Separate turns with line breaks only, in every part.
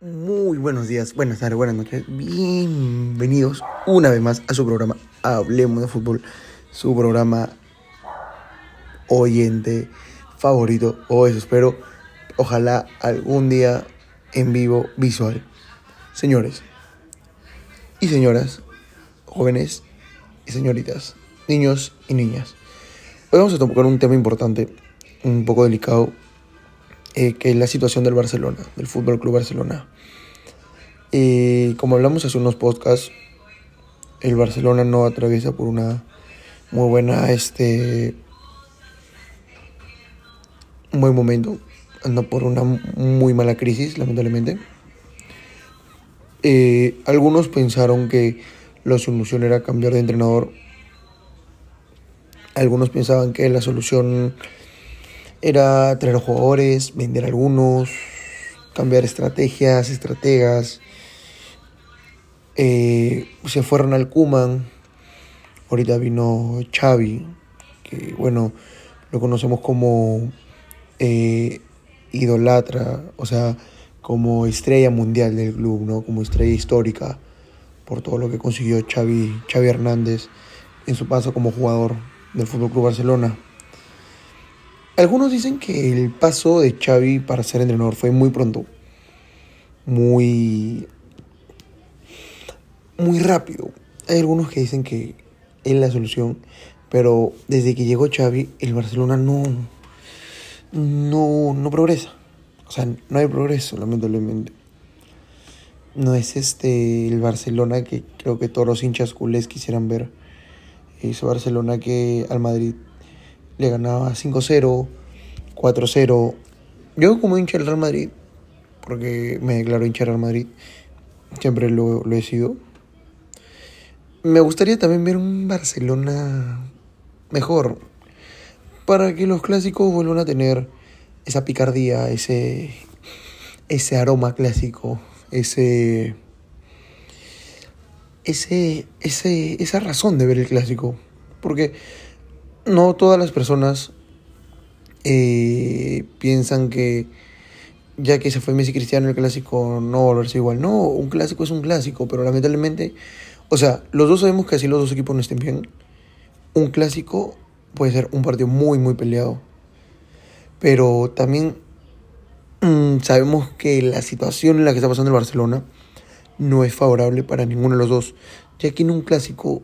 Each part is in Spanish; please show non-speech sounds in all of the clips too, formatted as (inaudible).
Muy buenos días, buenas tardes, buenas noches. Bienvenidos una vez más a su programa Hablemos de Fútbol, su programa oyente favorito, o eso espero. Ojalá algún día en vivo visual. Señores y señoras, jóvenes y señoritas, niños y niñas. Hoy vamos a tocar un tema importante, un poco delicado, eh, que es la situación del Barcelona, del Fútbol Club Barcelona. Eh, como hablamos hace unos podcasts, el Barcelona no atraviesa por una muy buena, este, un buen momento, anda por una muy mala crisis, lamentablemente. Eh, algunos pensaron que la solución era cambiar de entrenador. Algunos pensaban que la solución era traer jugadores, vender algunos, cambiar estrategias, estrategas. Eh, se fueron al Kuman. Ahorita vino Xavi, que bueno, lo conocemos como eh, idolatra, o sea, como estrella mundial del club, ¿no? Como estrella histórica por todo lo que consiguió Xavi, Xavi Hernández en su paso como jugador del Fútbol Club Barcelona. Algunos dicen que el paso de Xavi para ser entrenador fue muy pronto, muy, muy rápido. Hay algunos que dicen que es la solución, pero desde que llegó Xavi, el Barcelona no, no, no progresa. O sea, no hay progreso, lamentablemente. No es este el Barcelona que creo que todos los hinchas culés quisieran ver. Ese Barcelona que al Madrid le ganaba 5-0, 4-0. Yo como hincha del Real Madrid, porque me declaro hincha del Real Madrid, siempre lo, he sido. Me gustaría también ver un Barcelona mejor, para que los clásicos vuelvan a tener esa picardía, ese, ese aroma clásico, ese, ese, ese, esa razón de ver el clásico. Porque no todas las personas eh, piensan que ya que se fue Messi Cristiano el clásico no va a volverse igual. No, un clásico es un clásico, pero lamentablemente, o sea, los dos sabemos que así los dos equipos no estén bien. Un clásico puede ser un partido muy, muy peleado. Pero también mmm, sabemos que la situación en la que está pasando el Barcelona no es favorable para ninguno de los dos. Ya que en un clásico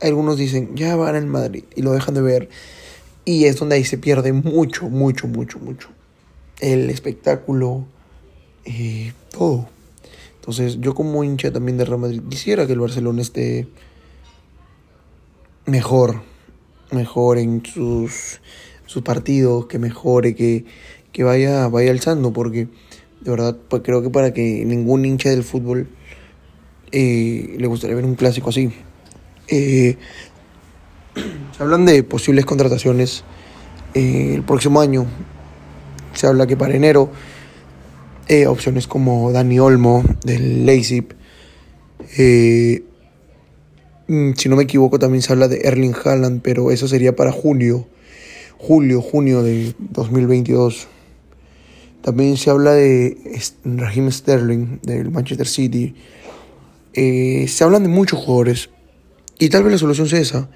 algunos dicen, ya van al Madrid y lo dejan de ver. Y es donde ahí se pierde mucho, mucho, mucho, mucho. El espectáculo, eh, todo. Entonces yo como hincha también de Real Madrid quisiera que el Barcelona esté mejor, mejor en sus, sus partidos, que mejore, que, que vaya, vaya alzando, porque de verdad pues creo que para que ningún hincha del fútbol eh, le gustaría ver un clásico así. Eh, se hablan de posibles contrataciones eh, el próximo año. Se habla que para enero eh, opciones como Dani Olmo del Leipzig. Eh, mm, si no me equivoco también se habla de Erling Haaland, pero eso sería para julio. Julio, junio de 2022. También se habla de Raheem Sterling del Manchester City. Se hablan de muchos jugadores. Y tal vez la solución sea esa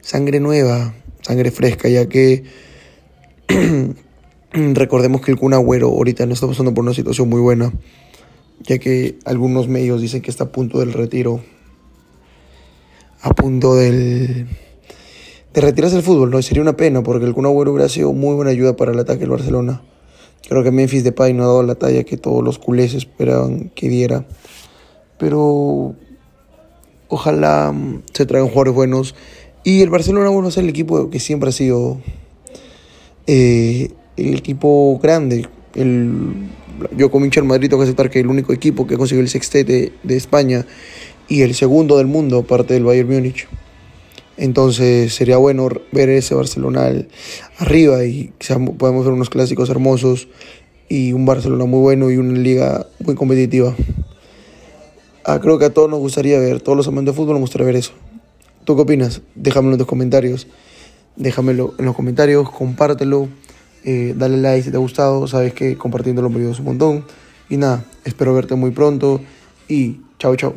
sangre nueva, sangre fresca, ya que (clears throat) recordemos que el Kun Agüero ahorita no está pasando por una situación muy buena, ya que algunos medios dicen que está a punto del retiro, a punto del de retirarse del fútbol, no sería una pena porque el Kun Agüero hubiera sido muy buena ayuda para el ataque del Barcelona. Creo que Memphis Depay no ha dado la talla que todos los culés esperaban que diera, pero ojalá se traigan jugadores buenos y el Barcelona, bueno, es el equipo que siempre ha sido eh, el equipo grande. Yo como hincha Madrid tengo que aceptar que el único equipo que ha conseguido el sextete de España y el segundo del mundo, aparte del Bayern Múnich. Entonces sería bueno ver ese Barcelona arriba y podemos ver unos clásicos hermosos y un Barcelona muy bueno y una liga muy competitiva. Ah, creo que a todos nos gustaría ver, todos los amantes de fútbol nos gustaría ver eso. ¿Tú qué opinas? Déjamelo en los comentarios. Déjamelo en los comentarios, compártelo, eh, dale like si te ha gustado. Sabes que compartiéndolo me ayudas un montón. Y nada, espero verte muy pronto y chao chao.